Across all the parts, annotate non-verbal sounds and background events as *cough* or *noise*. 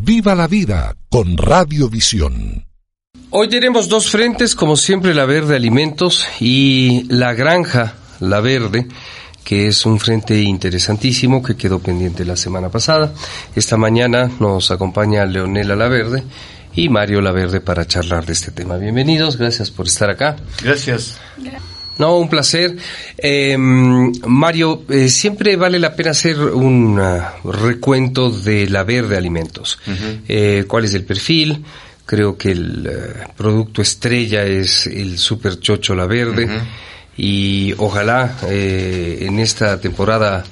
Viva la vida con Radiovisión. Hoy tenemos dos frentes, como siempre, la Verde Alimentos y la Granja, la Verde, que es un frente interesantísimo que quedó pendiente la semana pasada. Esta mañana nos acompaña Leonela La Verde y Mario La Verde para charlar de este tema. Bienvenidos, gracias por estar acá. Gracias. No, un placer. Eh, Mario, eh, siempre vale la pena hacer un uh, recuento de la verde alimentos. eh, ¿Cuál es el perfil? Creo que el uh, producto estrella es el Super Chocho La Verde. Y ojalá eh, en esta temporada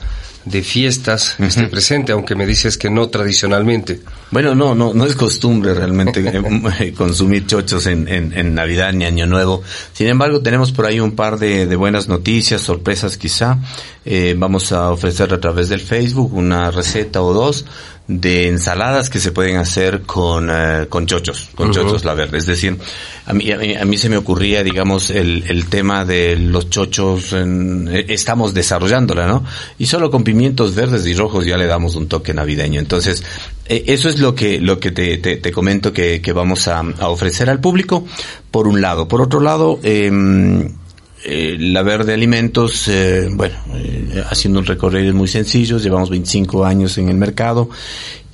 de fiestas esté presente, aunque me dices que no tradicionalmente. Bueno, no, no, no es costumbre realmente *laughs* eh, consumir chochos en, en, en, Navidad ni Año Nuevo. Sin embargo, tenemos por ahí un par de, de buenas noticias, sorpresas quizá. Eh, vamos a ofrecer a través del Facebook una receta o dos de ensaladas que se pueden hacer con, uh, con chochos, con uh -huh. chochos la verde. Es decir, a mí, a mí, a mí se me ocurría, digamos, el, el tema de los chochos, en, estamos desarrollándola, ¿no? Y solo con pimientos verdes y rojos ya le damos un toque navideño. Entonces, eh, eso es lo que, lo que te, te, te comento que, que vamos a, a, ofrecer al público, por un lado. Por otro lado, eh, eh, la Verde Alimentos, eh, bueno, eh, haciendo un recorrido muy sencillo, llevamos 25 años en el mercado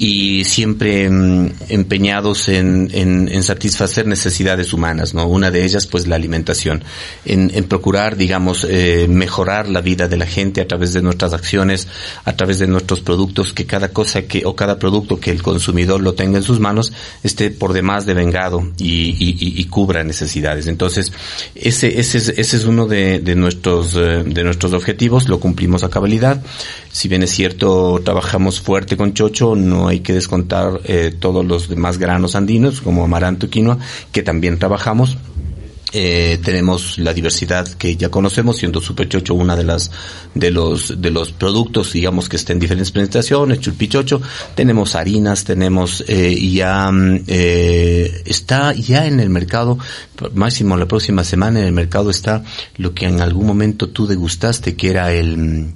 y siempre mm, empeñados en, en, en, satisfacer necesidades humanas, ¿no? Una de ellas, pues, la alimentación, en, en procurar, digamos, eh, mejorar la vida de la gente a través de nuestras acciones, a través de nuestros productos, que cada cosa que, o cada producto que el consumidor lo tenga en sus manos, esté por demás devengado y, y, y, y cubra necesidades. Entonces, ese, ese es, ese es uno de, de nuestros, eh, de nuestros objetivos, lo cumplimos a cabalidad. Si bien es cierto, trabajamos fuerte con Chocho, no hay que descontar eh, todos los demás granos andinos, como amaranto y quinoa, que también trabajamos. Eh, tenemos la diversidad que ya conocemos, siendo Super Chocho una de las de los de los productos, digamos que está en diferentes presentaciones, Chulpichocho, tenemos harinas, tenemos eh, ya eh, está ya en el mercado, máximo la próxima semana en el mercado está lo que en algún momento tú degustaste, que era el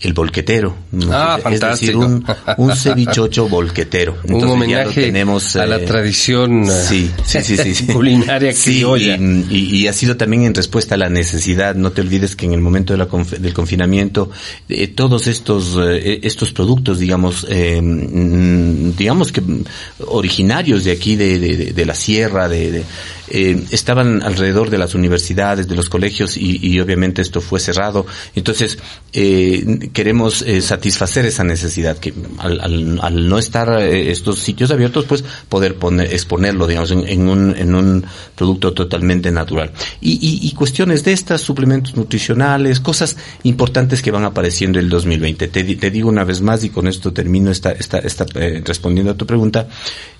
el volquetero. Ah, es fantástico. decir, un, un *laughs* cevichocho volquetero. Entonces, un homenaje tenemos, a la eh, tradición sí, sí, sí, sí, sí. *laughs* culinaria criolla. Y, y, y, ha sido también en respuesta a la necesidad. No te olvides que en el momento de la conf del confinamiento, eh, todos estos, eh, estos productos, digamos, eh, digamos que originarios de aquí, de, de, de la sierra, de, de eh, estaban alrededor de las universidades, de los colegios y, y obviamente esto fue cerrado. Entonces, eh, queremos eh, satisfacer esa necesidad que al, al, al no estar eh, estos sitios abiertos, pues poder poner, exponerlo, digamos, en, en, un, en un producto totalmente natural. Y, y, y, cuestiones de estas, suplementos nutricionales, cosas importantes que van apareciendo el 2020. Te, te digo una vez más y con esto termino esta, esta, esta eh, respondiendo a tu pregunta.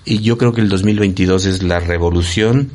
Y yo creo que el 2022 es la revolución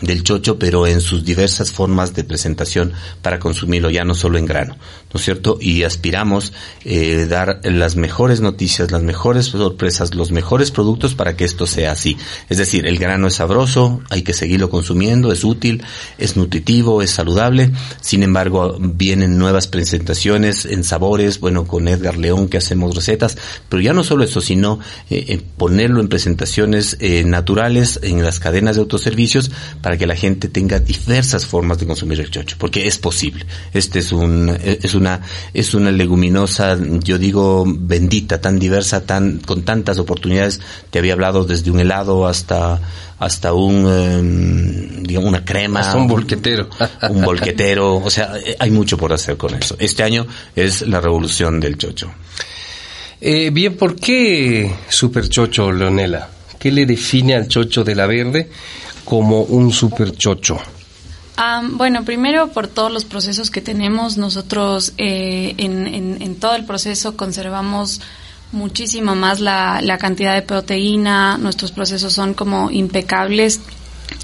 del chocho, pero en sus diversas formas de presentación para consumirlo, ya no solo en grano, ¿no es cierto? Y aspiramos eh, dar las mejores noticias, las mejores sorpresas, los mejores productos para que esto sea así. Es decir, el grano es sabroso, hay que seguirlo consumiendo, es útil, es nutritivo, es saludable. Sin embargo, vienen nuevas presentaciones en sabores, bueno, con Edgar León que hacemos recetas, pero ya no solo eso, sino eh, ponerlo en presentaciones eh, naturales en las cadenas de autoservicios para que la gente tenga diversas formas de consumir el chocho, porque es posible. Este es un, es una, es una leguminosa, yo digo, bendita, tan diversa, tan, con tantas oportunidades. Te había hablado desde un helado hasta, hasta un, eh, digamos, una crema. Hasta un bolquetero. *laughs* un bolquetero. O sea, hay mucho por hacer con eso. Este año es la revolución del chocho. Eh, bien, ¿por qué super chocho, Leonela? ¿Qué le define al chocho de la verde? Como un super chocho? Um, bueno, primero por todos los procesos que tenemos, nosotros eh, en, en, en, todo el proceso conservamos muchísimo más la, cantidad de proteína, nuestros procesos son como impecables,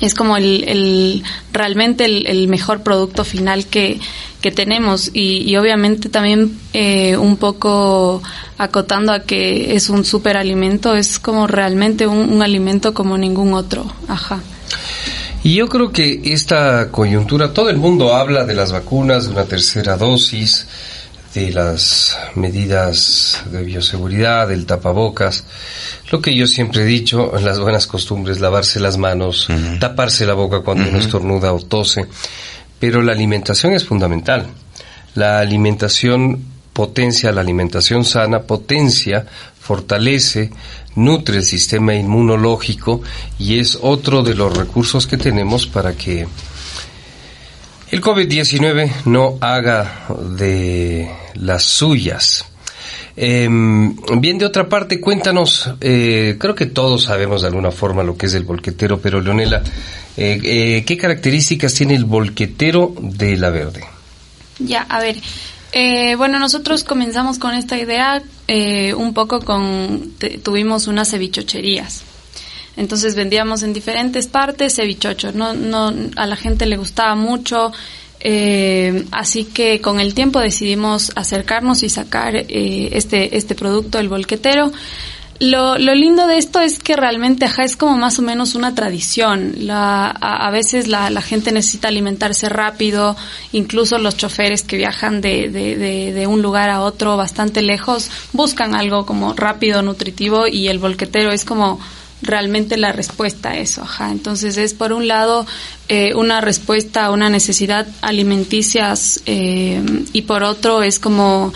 es como el, el realmente el, el, mejor producto final que, que tenemos y, y obviamente también eh, un poco acotando a que es un superalimento, es como realmente un, un alimento como ningún otro, ajá. Y yo creo que esta coyuntura, todo el mundo habla de las vacunas, de una tercera dosis, de las medidas de bioseguridad, del tapabocas. Lo que yo siempre he dicho, las buenas costumbres, lavarse las manos, uh -huh. taparse la boca cuando uh -huh. uno estornuda o tose. Pero la alimentación es fundamental. La alimentación potencia, la alimentación sana potencia, fortalece, nutre el sistema inmunológico y es otro de los recursos que tenemos para que el COVID-19 no haga de las suyas. Eh, bien, de otra parte, cuéntanos, eh, creo que todos sabemos de alguna forma lo que es el volquetero, pero Leonela, eh, ¿qué características tiene el volquetero de la verde? Ya, a ver, eh, bueno, nosotros comenzamos con esta idea eh, un poco con, tuvimos unas cevichocherías. Entonces vendíamos en diferentes partes cevichocho. No, no, a la gente le gustaba mucho. Eh, así que con el tiempo decidimos acercarnos y sacar eh, este, este producto, el volquetero. Lo, lo lindo de esto es que realmente ajá, es como más o menos una tradición. La, a, a veces la, la, gente necesita alimentarse rápido, incluso los choferes que viajan de, de, de, de, un lugar a otro bastante lejos buscan algo como rápido, nutritivo y el volquetero es como realmente la respuesta a eso. Ajá. Entonces es por un lado eh, una respuesta a una necesidad alimenticia eh, y por otro es como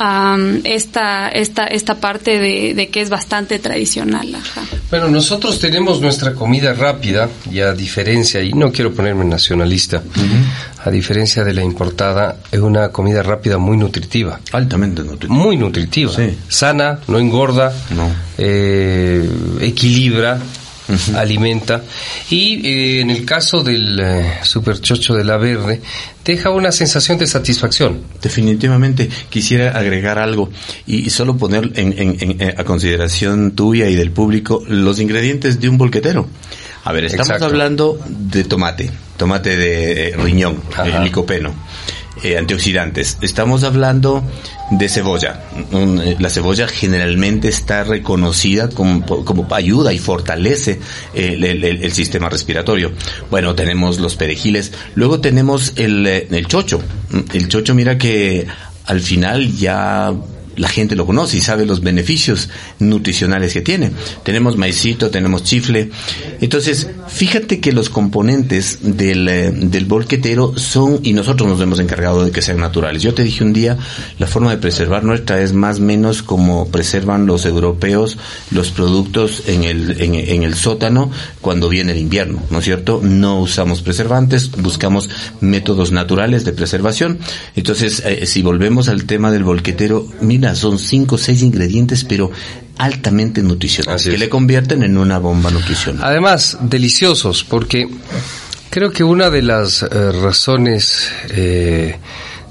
um, esta, esta, esta parte de, de, que es bastante tradicional. Ajá. Bueno, nosotros tenemos nuestra comida rápida y a diferencia, y no quiero ponerme nacionalista, uh -huh. a diferencia de la importada, es una comida rápida muy nutritiva. Altamente nutritiva. Muy nutritiva. Sí. Sana, no engorda, no. Eh, equilibra. Uh -huh. alimenta y eh, en el caso del eh, superchocho de la verde deja una sensación de satisfacción. Definitivamente quisiera agregar algo y, y solo poner en, en, en, a consideración tuya y del público los ingredientes de un bolquetero. A ver, estamos Exacto. hablando de tomate, tomate de eh, riñón, el licopeno, eh, antioxidantes. Estamos hablando de cebolla. Eh, la cebolla generalmente está reconocida como, como ayuda y fortalece el, el, el, sistema respiratorio. Bueno, tenemos los perejiles. Luego tenemos el, eh, el chocho. El chocho, mira que al final ya la gente lo conoce y sabe los beneficios nutricionales que tiene. Tenemos maicito, tenemos chifle. Entonces, fíjate que los componentes del, eh, del bolquetero son, y nosotros nos hemos encargado de que sean naturales. Yo te dije un día, la forma de preservar nuestra es más o menos como preservan los europeos los productos en el, en, en el sótano cuando viene el invierno, ¿no es cierto? No usamos preservantes, buscamos métodos naturales de preservación. Entonces, eh, si volvemos al tema del bolquetero, mira, son cinco o seis ingredientes, pero altamente nutricionales, que le convierten en una bomba nutricional. Además, deliciosos, porque creo que una de las eh, razones eh,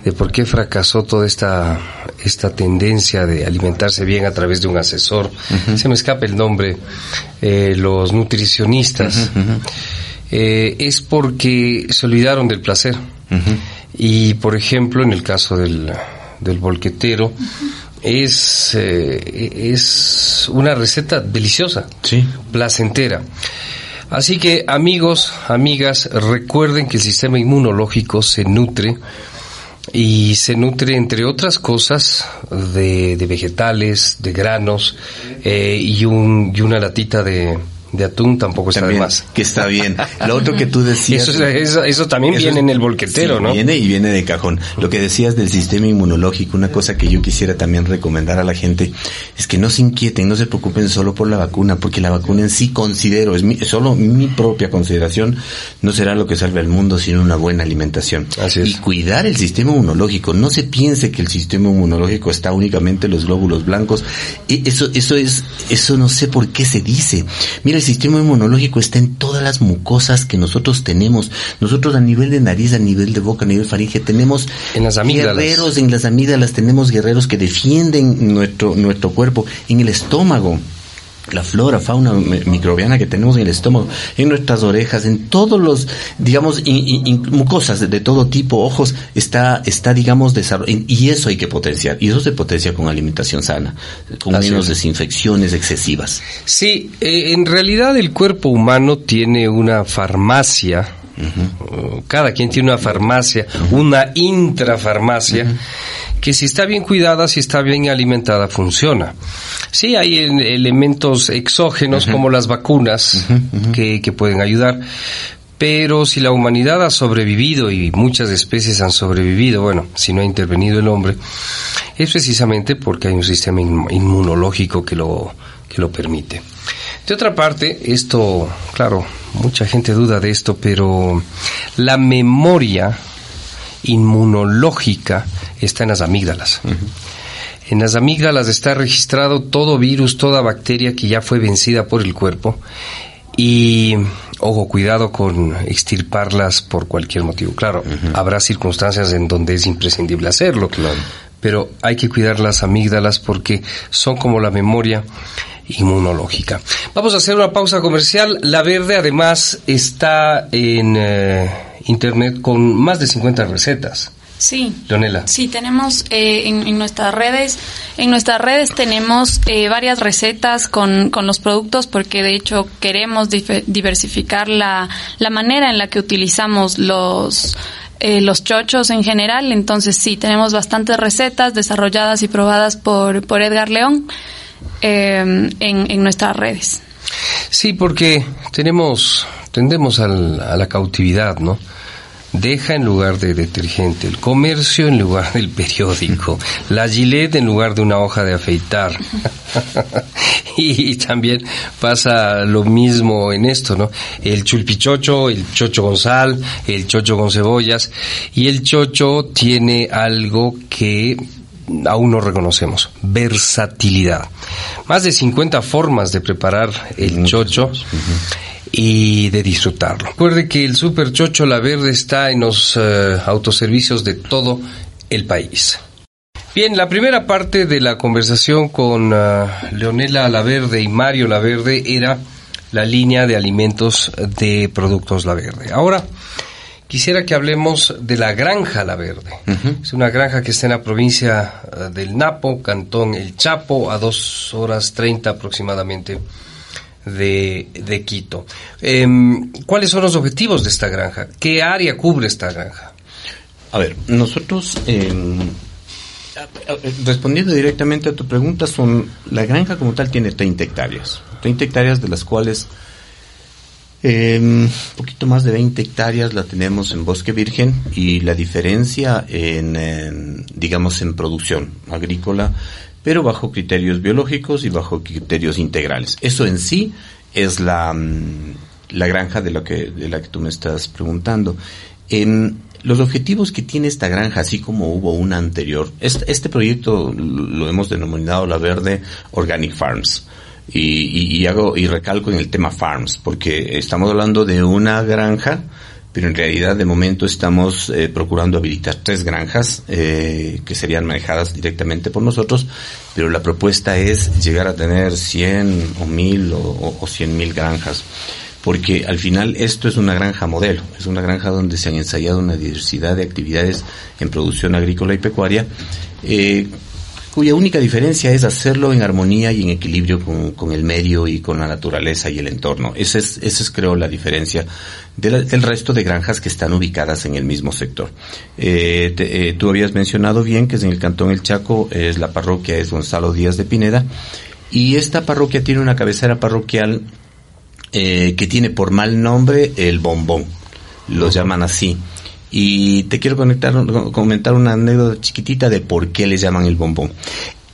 de por qué fracasó toda esta, esta tendencia de alimentarse bien a través de un asesor, uh -huh. se me escapa el nombre, eh, los nutricionistas, uh -huh. es porque se olvidaron del placer. Uh -huh. Y, por ejemplo, en el caso del, del volquetero, es, eh, es una receta deliciosa, sí. placentera. Así que amigos, amigas, recuerden que el sistema inmunológico se nutre y se nutre entre otras cosas de, de vegetales, de granos eh, y, un, y una latita de, de atún tampoco está de más. Que está bien. *laughs* Lo otro que tú decías. Eso, eso, eso también eso viene es, en el volquetero, sí, ¿no? Viene y viene de cajón. Lo que decías del sistema inmunológico, una cosa que yo quisiera también recomendar a la gente es que no se inquieten, no se preocupen solo por la vacuna, porque la vacuna en sí considero, es mi, solo mi propia consideración, no será lo que salve al mundo, sino una buena alimentación. Así es. Y cuidar el sistema inmunológico. No se piense que el sistema inmunológico está únicamente en los glóbulos blancos. Y eso, eso es, eso no sé por qué se dice. Mira, sistema inmunológico está en todas las mucosas que nosotros tenemos. Nosotros a nivel de nariz, a nivel de boca, a nivel faringe, tenemos en las guerreros en las amígdalas, tenemos guerreros que defienden nuestro, nuestro cuerpo, en el estómago la flora, fauna microbiana que tenemos en el estómago, en nuestras orejas, en todos los, digamos, mucosas de, todo tipo, ojos, está, está, digamos, desarrollado, y eso hay que potenciar, y eso se potencia con alimentación sana, con menos desinfecciones excesivas. Sí, eh, en realidad el cuerpo humano tiene una farmacia, cada quien tiene una farmacia, una intrafarmacia, que si está bien cuidada, si está bien alimentada, funciona. Sí, hay elementos exógenos como las vacunas que, que pueden ayudar, pero si la humanidad ha sobrevivido y muchas especies han sobrevivido, bueno, si no ha intervenido el hombre, es precisamente porque hay un sistema inmunológico que lo, que lo permite. De otra parte, esto, claro, mucha gente duda de esto, pero la memoria inmunológica está en las amígdalas. En las amígdalas está registrado todo virus, toda bacteria que ya fue vencida por el cuerpo y, ojo, cuidado con extirparlas por cualquier motivo. Claro, habrá circunstancias en donde es imprescindible hacerlo, claro. pero hay que cuidar las amígdalas porque son como la memoria inmunológica. Vamos a hacer una pausa comercial. La Verde además está en eh, internet con más de 50 recetas. Sí. Leonela. Sí, tenemos eh, en, nuestras redes, en nuestras redes tenemos eh, varias recetas con, con, los productos porque de hecho queremos diversificar la, la manera en la que utilizamos los los chochos en general. Entonces sí, tenemos bastantes recetas desarrolladas y probadas por, por Edgar León. Em, en, nuestras redes. Sí, porque tenemos, tendemos a la cautividad, ¿no? Deja en lugar de detergente, el comercio en lugar del periódico, *laughs* la gilet en lugar de una hoja de afeitar. *laughs* y, también pasa lo mismo en esto, ¿no? El chulpichocho, el chocho con sal, el chocho con cebollas. Y el chocho tiene algo que aún no reconocemos, versatilidad. Más de 50 formas de preparar el chocho y de disfrutarlo. Recuerde que el Super Chocho La Verde está en los eh, autoservicios de todo el país. Bien, la primera parte de la conversación con uh, Leonela Laverde y Mario Laverde era la línea de alimentos de Productos La Verde. Ahora, quisiera que hablemos de la Granja La Verde. Es una granja que está en la provincia eh, del Napo, Cantón El Chapo, a dos horas treinta aproximadamente de, de Quito. Em, ¿Cuáles son los objetivos de esta granja? ¿Qué área cubre esta granja? A ver, nosotros, em, respondiendo directamente a tu pregunta, son la granja como tal tiene 30 hectáreas. 30 hectáreas de las cuales un poquito más de 20 hectáreas la tenemos en bosque virgen y la diferencia en, digamos, en producción agrícola, pero bajo criterios biológicos y bajo criterios integrales. Eso en sí es la, mm, la granja de, lo que, de la que tú me estás preguntando. En los objetivos que tiene esta granja, así como hubo una anterior, este proyecto lo hemos denominado la verde Organic Farms. Y, y, hago y recalco en el tema farms, porque estamos hablando de una granja, pero en realidad de momento estamos eh, procurando habilitar tres granjas eh, que serían manejadas directamente por nosotros, pero la propuesta es llegar a tener 100 o 1000 o, o 100 mil granjas, porque al final esto es una granja modelo, es una granja donde se han ensayado una diversidad de actividades en producción agrícola y pecuaria. Eh, cuya única diferencia es hacerlo en armonía y en equilibrio con, el medio y con la naturaleza y el entorno. Esa es, esa es creo, la diferencia del resto de granjas que están ubicadas en el mismo sector. Eh, eh, tú habías mencionado bien que es en el Cantón El Chaco, es la parroquia es Gonzalo Díaz de Pineda, y esta parroquia tiene una cabecera parroquial eh, que tiene por mal nombre el bombón, lo llaman así. Y te quiero conectar, comentar una anécdota chiquitita de por qué le llaman el bombón.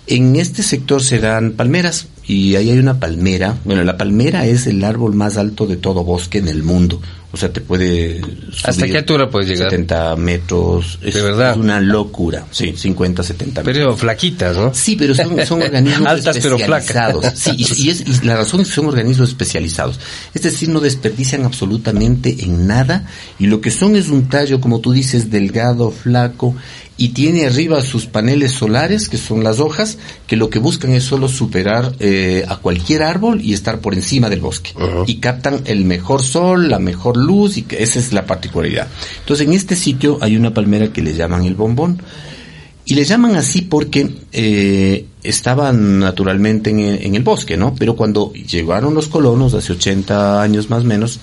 En este sector se dan palmeras y ahí hay una palmera. Bueno, la palmera es el árbol más alto de todo bosque en el mundo. O sea, te puede... ¿Hasta qué altura puedes llegar? 70 metros. Es, ¿De verdad? Es una locura. Sí, 50, 70 metros. Pero flaquitas, ¿no? Sí, pero son, son organismos *laughs* Altas, pero especializados. Sí, y, y es, y la razón es que son organismos especializados. Es decir, no desperdician absolutamente en nada y lo que son es un tallo, como tú dices, delgado, flaco y tiene arriba sus paneles solares, que son las hojas, que lo que buscan es solo superar eh, a cualquier árbol y estar por encima del bosque. Y captan el mejor sol, la mejor luz, y que esa es la particularidad. Entonces, en este sitio hay una palmera que le llaman el bombón. Y le llaman así porque eh, estaban naturalmente en, en el bosque, ¿no? Pero cuando llegaron los colonos, hace 80 años más o menos,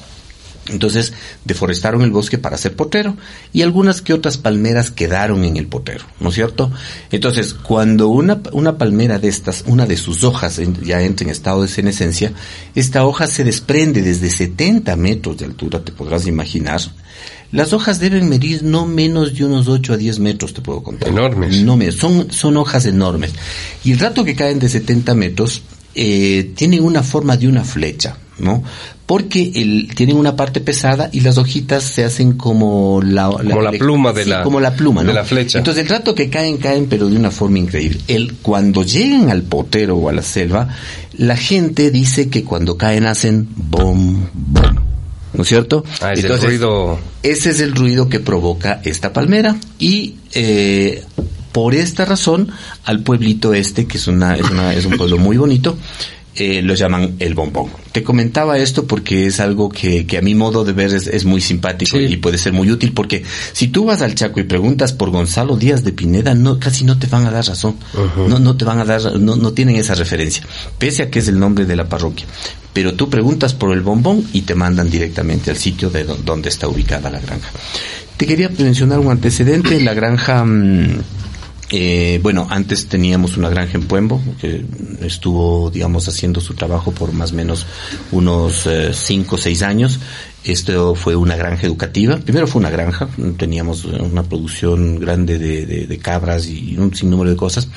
entonces deforestaron el bosque para hacer potero y algunas que otras palmeras quedaron en el potero, ¿no es cierto? Entonces, cuando una, una palmera de estas, una de sus hojas en- ya entra en estado de senescencia, esta hoja se desprende desde 70 metros de altura, te podrás imaginar. Las hojas deben medir no menos de unos 8 a 10 metros, te puedo contar. Enormes. No son, son hojas enormes. Y el rato que caen de 70 metros, eh, tienen una forma de una flecha, ¿no? Porque el, tienen una parte pesada y las hojitas se hacen como la, Como la pluma de sí, la- como la pluma, ¿no? de la flecha. Entonces el rato que caen, caen, pero de una forma increíble. El, cuando llegan al potero o a la selva, la gente dice que cuando caen hacen bom, bom. ¿No es cierto? Ah, es el ruido. ese es el ruido que provoca esta palmera y eh, por esta razón al pueblito este que es una es, una, es un pueblo muy bonito eh, lo llaman el bombón. Te comentaba esto porque es algo que, que a mi modo de ver es, es muy simpático Sí. y puede ser muy útil porque si tú vas al Chaco y preguntas por Gonzalo Díaz de Pineda, no, casi no te van a dar razón. No, no te van a dar, no, no tienen esa referencia, pese a que es el nombre de la parroquia. Pero tú preguntas por el bombón y te mandan directamente al sitio de do- donde está ubicada la granja. Te quería mencionar un antecedente, la granja, mm, eh, bueno, antes teníamos una granja en Puembo, que estuvo, digamos, haciendo su trabajo por más o menos unos 5 o 6 años. Esto fue una granja educativa. Primero fue una granja, teníamos una producción grande de, de- cabras y un sinnúmero de cosas,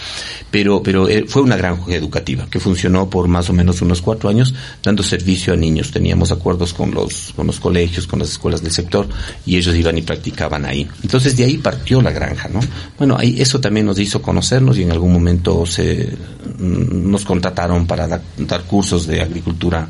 pero, pero eh, fue una granja educativa que funcionó por más o menos unos cuatro años dando servicio a niños. Teníamos acuerdos con los, con los colegios, con las escuelas del sector y ellos iban y practicaban ahí. Entonces de ahí partió la granja, ¿no? Bueno, ahí eso también nos hizo conocernos y en algún momento se mm, nos contrataron para dar cursos de agricultura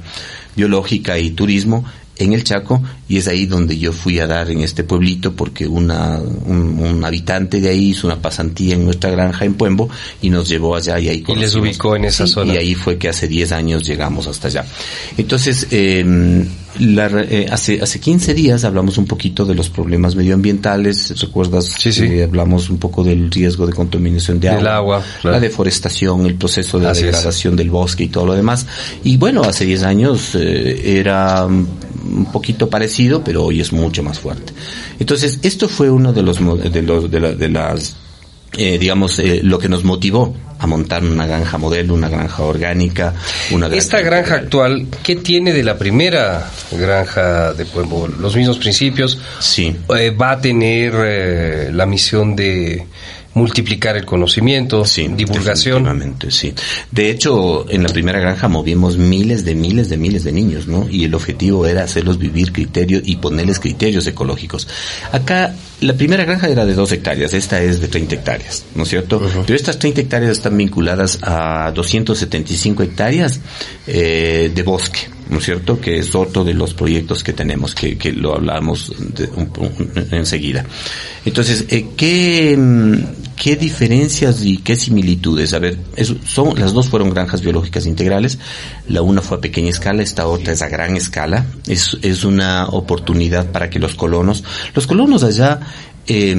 biológica y turismo en el Chaco y es ahí donde yo fui a dar en este pueblito porque una, un, un habitante de ahí hizo una pasantía en nuestra granja en Puembo y nos llevó allá y ahí Y les ubicó en esa Sí, zona. Y ahí fue que hace 10 años llegamos hasta allá. Entonces, eh, la eh, hace, hace 15 días hablamos un poquito de los problemas medioambientales, ¿recuerdas? Sí, sí. hablamos un poco del riesgo de contaminación de agua, agua, claro. la deforestación, el proceso de Así es. degradación del bosque y todo lo demás. Y bueno, hace 10 años eh, era un poquito parecido, pero hoy es mucho más fuerte. Entonces, esto fue uno de los de los de, la- de las eh, digamos eh, lo que nos motivó a montar una granja modelo, una granja orgánica, una granja Esta granja actual, ¿qué tiene de la primera granja de Pueblo? Los mismos principios. Sí. Eh, va a tener la misión de multiplicar el conocimiento, Sí, divulgación. sí. De hecho, en la primera granja movimos miles de miles de miles de niños, ¿no? Y el objetivo era hacerlos vivir criterios y ponerles criterios ecológicos. Acá, la primera granja era de dos hectáreas, esta es de 30 hectáreas, ¿no es cierto? Pero estas 30 hectáreas están vinculadas a 275 hectáreas eh, de bosque. ¿No es cierto? Que es otro de los proyectos que tenemos, que, que lo hablamos enseguida. Entonces, eh, ¿qué, mm, ¿qué diferencias y qué similitudes? A ver, eso- son, las dos fueron granjas biológicas integrales, la una fue a pequeña escala, esta otra es a gran escala, es, es una oportunidad para que los colonos, los colonos allá, eh,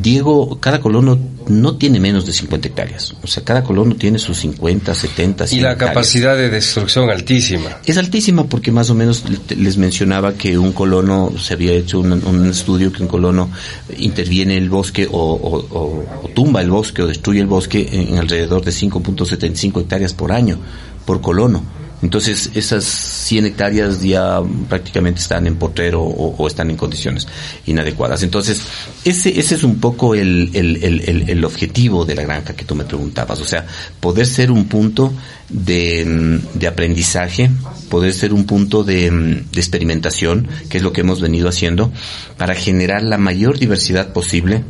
Diego, cada colono no tiene menos de 50 hectáreas, o sea, cada colono tiene sus 50, 70, Y 100 la hectáreas. capacidad de destrucción altísima. Es altísima porque más o menos le- les mencionaba que un colono, se había hecho un, un estudio que un colono interviene en el bosque o, o- o- o tumba el bosque o destruye el bosque en, en alrededor de 5.75 hectáreas por año, por colono. Entonces, esas 100 hectáreas ya prácticamente están en portero o, están en condiciones inadecuadas. Entonces, ese, ese es un poco el, el, el, el, objetivo de la granja que tú me preguntabas. O sea, poder ser un punto de, de aprendizaje, poder ser un punto de, de experimentación, que es lo que hemos venido haciendo, para generar la mayor diversidad posible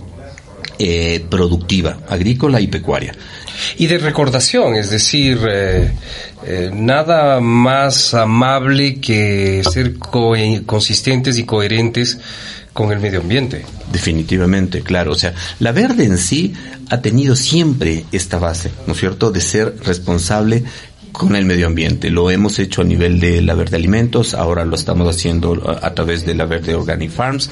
eh, productiva, agrícola y pecuaria. Y de recordación, es decir, eh, eh, nada más amable que ser consistentes y coherentes con el medio ambiente. Definitivamente, claro. O sea, la verde en sí ha tenido siempre esta base, ¿no es cierto?, de ser responsable con el medio ambiente. Lo hemos hecho a nivel de la Verde Alimentos, ahora lo estamos haciendo a, través de la Verde Organic Farms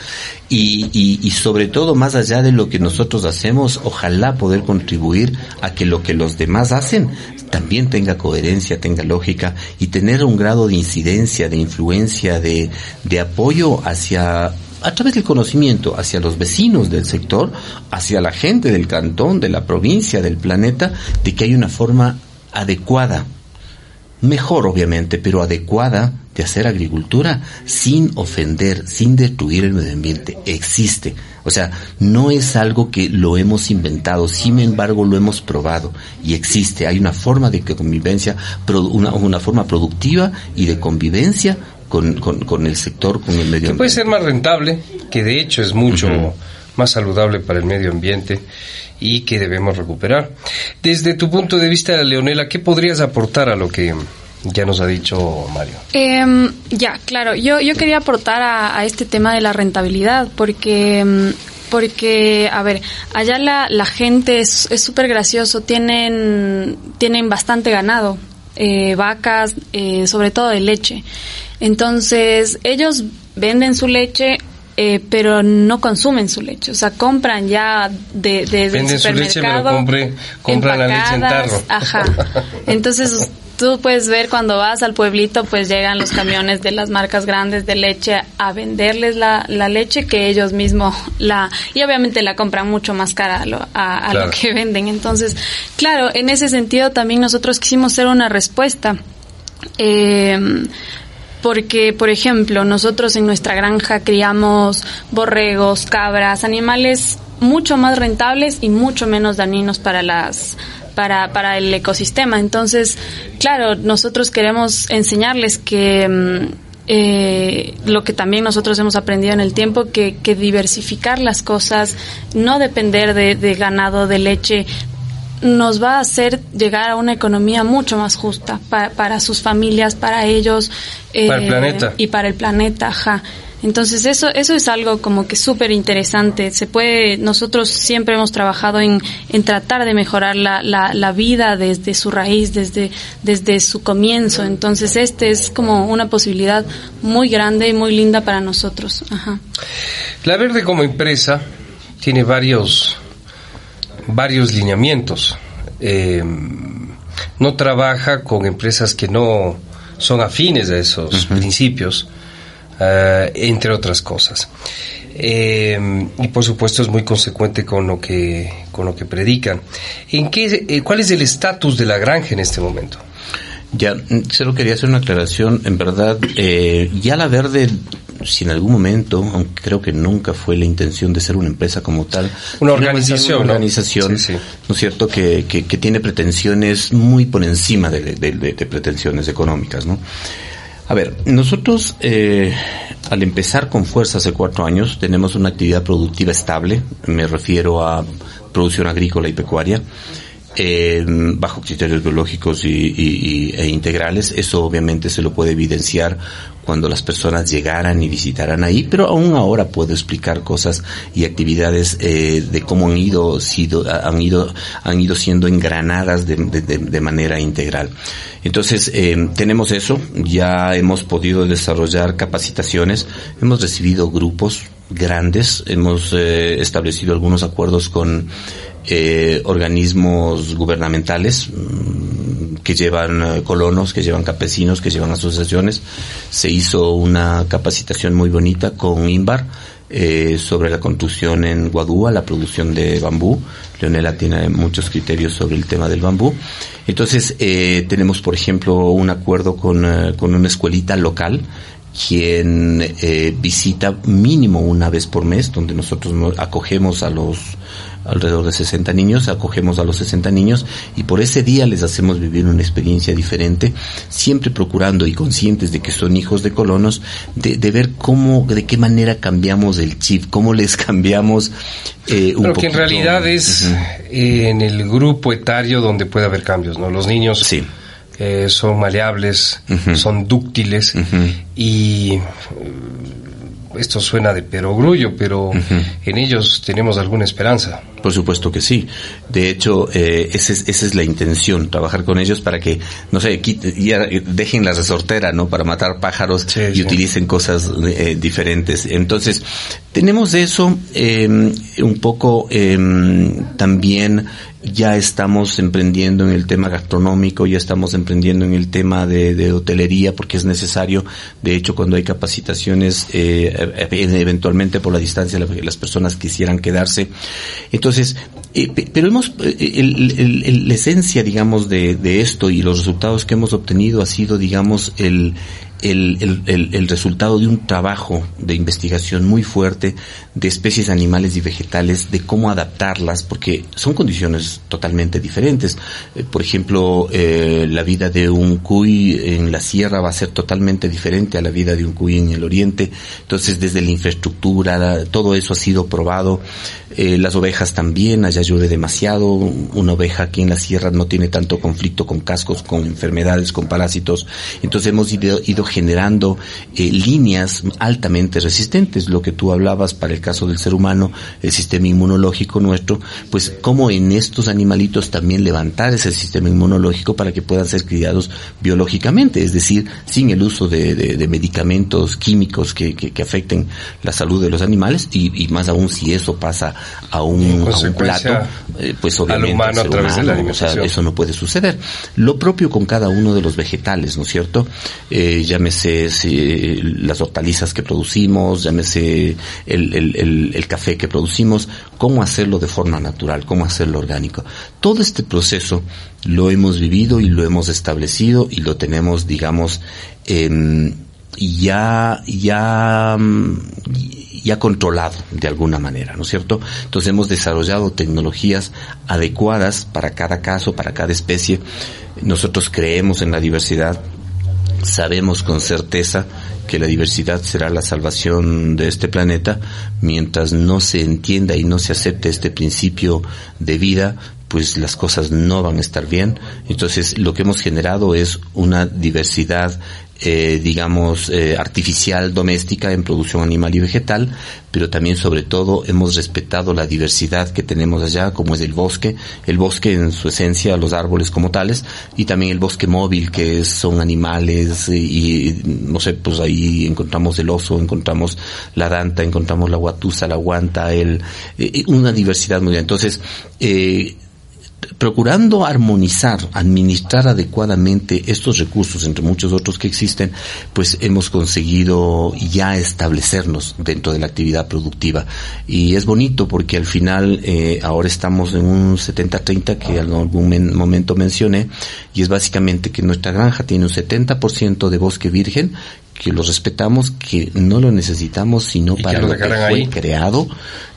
y, y, y, sobre todo más allá de lo que nosotros hacemos, ojalá poder contribuir a que lo que los demás hacen también tenga coherencia, tenga lógica y tener un grado de incidencia, de influencia, de, de apoyo hacia a través del conocimiento hacia los vecinos del sector, hacia la gente del cantón, de la provincia, del planeta, de que hay una forma adecuada mejor obviamente, pero adecuada de hacer agricultura sin ofender, sin destruir el medio ambiente. Existe. O sea, no es algo que lo hemos inventado, sin embargo lo hemos probado y existe. Hay una forma de convivencia, una, una forma productiva y de convivencia con, con, el sector, con el medio ambiente. puede ser más rentable, que de hecho es mucho más saludable para el medio ambiente y que debemos recuperar. Desde tu punto de vista, Leonela, ¿qué podrías aportar a lo que ya nos ha dicho Mario. Em, ya, claro, yo, yo quería aportar a, este tema de la rentabilidad, porque, em, porque a ver, allá la, gente es súper gracioso, tienen, tienen bastante ganado, eh, vacas, eh, sobre todo de leche. Entonces, ellos venden su leche eh, pero no consumen su leche, o sea, compran ya de, de Venden su leche, pero compran la leche en tarro. Ajá. Entonces, tú puedes ver cuando vas al pueblito, pues llegan los camiones de las marcas grandes de leche a venderles la, la leche que ellos mismos la... Y obviamente la compran mucho más cara a, lo, a, lo que venden. Entonces, claro, en ese sentido también nosotros quisimos ser una respuesta. Eh, porque, por ejemplo, nosotros en nuestra granja criamos borregos, cabras, animales mucho más rentables y mucho menos dañinos para las para, para el ecosistema. Entonces, claro, nosotros queremos enseñarles que mm, eh, lo que también nosotros hemos aprendido en el tiempo, que, que diversificar las cosas, no depender de, de ganado, de leche, nos va a hacer llegar a una economía mucho más justa para, para sus familias, para ellos. para el eh, planeta. Y para el planeta, ajá. Entonces eso, eso es algo como que súper interesante. Se puede, nosotros siempre hemos trabajado en, en tratar de mejorar la, la, la, vida desde su raíz, desde, desde su comienzo. Entonces este es como una posibilidad muy grande y muy linda para nosotros. Ajá. La Verde como empresa tiene varios varios lineamientos. Eh, no trabaja con empresas que no son afines a esos principios, eh, entre otras cosas. Eh, y por supuesto es muy consecuente con lo que con lo que predican. ¿En qué, ¿Cuál es el estatus de la granja en este momento? Ya, solo quería hacer una aclaración. En verdad, ya la verde si en algún momento, aunque creo que nunca fue la intención de ser una empresa como tal, una organización, una organización, ¿no? es cierto?, que, que, tiene pretensiones muy por encima de, de, pretensiones económicas, ¿no? A ver, nosotros eh, al empezar con fuerza hace cuatro años tenemos una actividad productiva estable, me refiero a producción agrícola y pecuaria, bajo criterios biológicos y, e integrales. Eso obviamente se lo puede evidenciar cuando las personas llegaran y visitaran ahí, pero aún ahora puedo explicar cosas y actividades eh, de cómo han ido, sido, han ido, han ido siendo engranadas de, de, manera integral. Entonces, eh, tenemos eso, ya hemos podido desarrollar capacitaciones, hemos recibido grupos grandes, hemos eh, establecido algunos acuerdos con eh, organismos gubernamentales mm, que llevan eh, colonos, que llevan campesinos, que llevan asociaciones. Se hizo una capacitación muy bonita con INBAR eh, sobre la construcción en Guadúa, la producción de bambú. Leonela tiene muchos criterios sobre el tema del bambú. Entonces, eh, tenemos, por ejemplo, un acuerdo con, eh, con una escuelita local quien visita mínimo una vez por mes, donde nosotros acogemos a los alrededor de 60 niños, acogemos a los 60 niños y por ese día les hacemos vivir una experiencia diferente, siempre procurando y conscientes de que son hijos de colonos, de, ver cómo, de qué manera cambiamos el chip, cómo les cambiamos eh, un Pero que en realidad es eh, en el grupo etario donde puede haber cambios, ¿no? Los niños... Sí. Eh, son maleables, son dúctiles y esto suena de perogrullo, pero en ellos tenemos alguna esperanza. Por supuesto que sí. De hecho, eh, esa, es, esa es la intención, trabajar con ellos para que, no sé, dejen la resortera, ¿no? Para matar pájaros y utilicen cosas eh, diferentes. Entonces, tenemos eso em, un poco em, también ya estamos emprendiendo en el tema gastronómico, ya estamos emprendiendo en el tema de, hotelería porque es necesario. De hecho, cuando hay capacitaciones, eh, eventualmente por la distancia las personas quisieran quedarse. Entonces, eh, pero hemos, eh, la esencia, digamos, de, de esto y los resultados que hemos obtenido ha sido, digamos, el, el, el, el, resultado de un trabajo de investigación muy fuerte de especies animales y vegetales, de cómo adaptarlas, porque son condiciones totalmente diferentes. Eh, por ejemplo, eh, la vida de un cuy en la sierra va a ser totalmente diferente a la vida de un cuy en el oriente. Entonces, desde la infraestructura, todo eso ha sido probado. Eh, las ovejas también, allá llueve demasiado. Una oveja aquí en la sierra no tiene tanto conflicto con cascos, con enfermedades, con parásitos. Entonces hemos ido, ido generando eh, líneas altamente resistentes. Lo que tú hablabas para el caso del ser humano, el sistema inmunológico nuestro, pues como en estos animalitos también levantar ese sistema inmunológico para que puedan ser criados biológicamente, es decir, sin el uso de, medicamentos químicos que, que, afecten la salud de los animales y, y, más aún si eso pasa a un, plato, eh, pues obviamente humano, a través de la o sea, eso no puede suceder. Lo propio con cada uno de los vegetales, ¿no es cierto? Eh, llámese las hortalizas que producimos, llámese el, café que producimos, cómo hacerlo de forma natural, cómo hacerlo orgánico. Todo este proceso lo hemos vivido y lo hemos establecido y lo tenemos, digamos, eh, ya, ya, ya controlado de alguna manera, ¿no es cierto? Entonces hemos desarrollado tecnologías adecuadas para cada caso, para cada especie. Nosotros creemos en la diversidad, sabemos con certeza que la diversidad será la salvación de este planeta, mientras no se entienda y no se acepte este principio de vida, pues las cosas no van a estar bien. Entonces lo que hemos generado es una diversidad eh, digamos, eh, artificial doméstica en producción animal y vegetal, pero también sobre todo hemos respetado la diversidad que tenemos allá, como es el bosque, el bosque en su esencia, los árboles como tales, y también el bosque móvil, que son animales, y, no sé, pues ahí encontramos el oso, encontramos la danta, encontramos la guatusa, la guanta, el, eh, una diversidad muy grande. Entonces, eh, procurando armonizar, administrar adecuadamente estos recursos, entre muchos otros que existen, pues hemos conseguido ya establecernos dentro de la actividad productiva. Y es bonito porque al final eh, ahora estamos en un 70-30 que en algún momento mencioné, y es básicamente que nuestra granja tiene un 70% de bosque virgen que lo respetamos, que no lo necesitamos sino para lo, que fue creado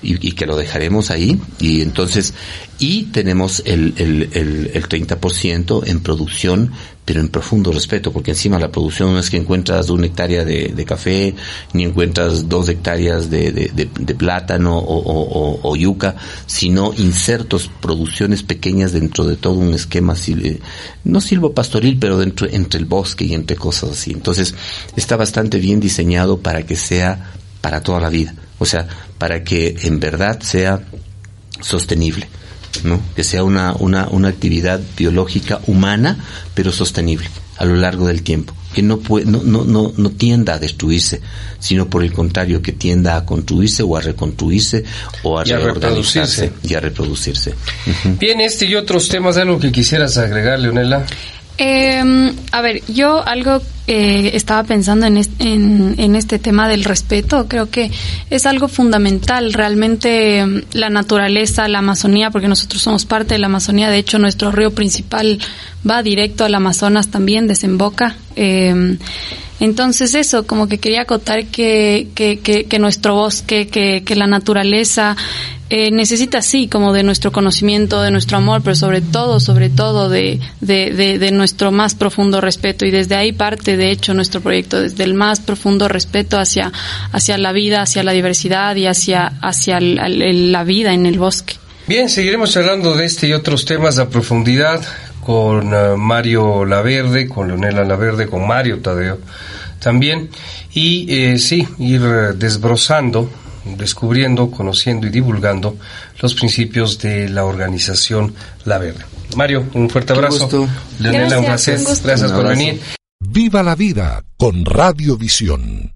y, que lo dejaremos ahí. Y entonces, y tenemos el, el, el, el 30% en producción pero en profundo respeto, porque encima la producción no es que encuentras una hectárea de, café, ni encuentras dos hectáreas de, plátano o, yuca, sino insertos, producciones pequeñas dentro de todo un esquema, no silvopastoril, pero dentro, entre el bosque y entre cosas así. Entonces, está bastante bien diseñado para que sea para toda la vida, o sea, para que en verdad sea sostenible. ¿No? Que sea una, una, una actividad biológica humana, pero sostenible a lo largo del tiempo, que no, puede, no, no, no, no tienda a destruirse, sino por el contrario, que tienda a construirse o a reconstruirse o a, reorganizarse y a reproducirse. Bien, este y otros temas, ¿algo que quisieras agregar, Leonela? Eh, a ver, yo algo eh, estaba pensando en, en, en, este tema del respeto. Creo que es algo fundamental. Realmente mm, la naturaleza, la Amazonía, porque nosotros somos parte de la Amazonía. De hecho, nuestro río principal va directo al Amazonas también, desemboca. Eh, entonces eso, como que quería acotar que, que, que, que nuestro bosque, que, la naturaleza eh, necesita sí como de nuestro conocimiento, de nuestro amor, pero sobre todo, sobre todo de, de, de, nuestro más profundo respeto y desde ahí parte de hecho nuestro proyecto, desde el más profundo respeto hacia, hacia la vida, hacia la diversidad y hacia, hacia la vida en el bosque. Bien, seguiremos hablando de este y otros temas a profundidad con uh, Mario Laverde, con Leonela Laverde, con Mario Tadeo también, y eh, sí, ir desbrozando, descubriendo, conociendo y divulgando los principios de la organización La Verde. Mario, un fuerte abrazo. Leonela, un placer. Gracias por venir. Viva la vida con Radiovisión.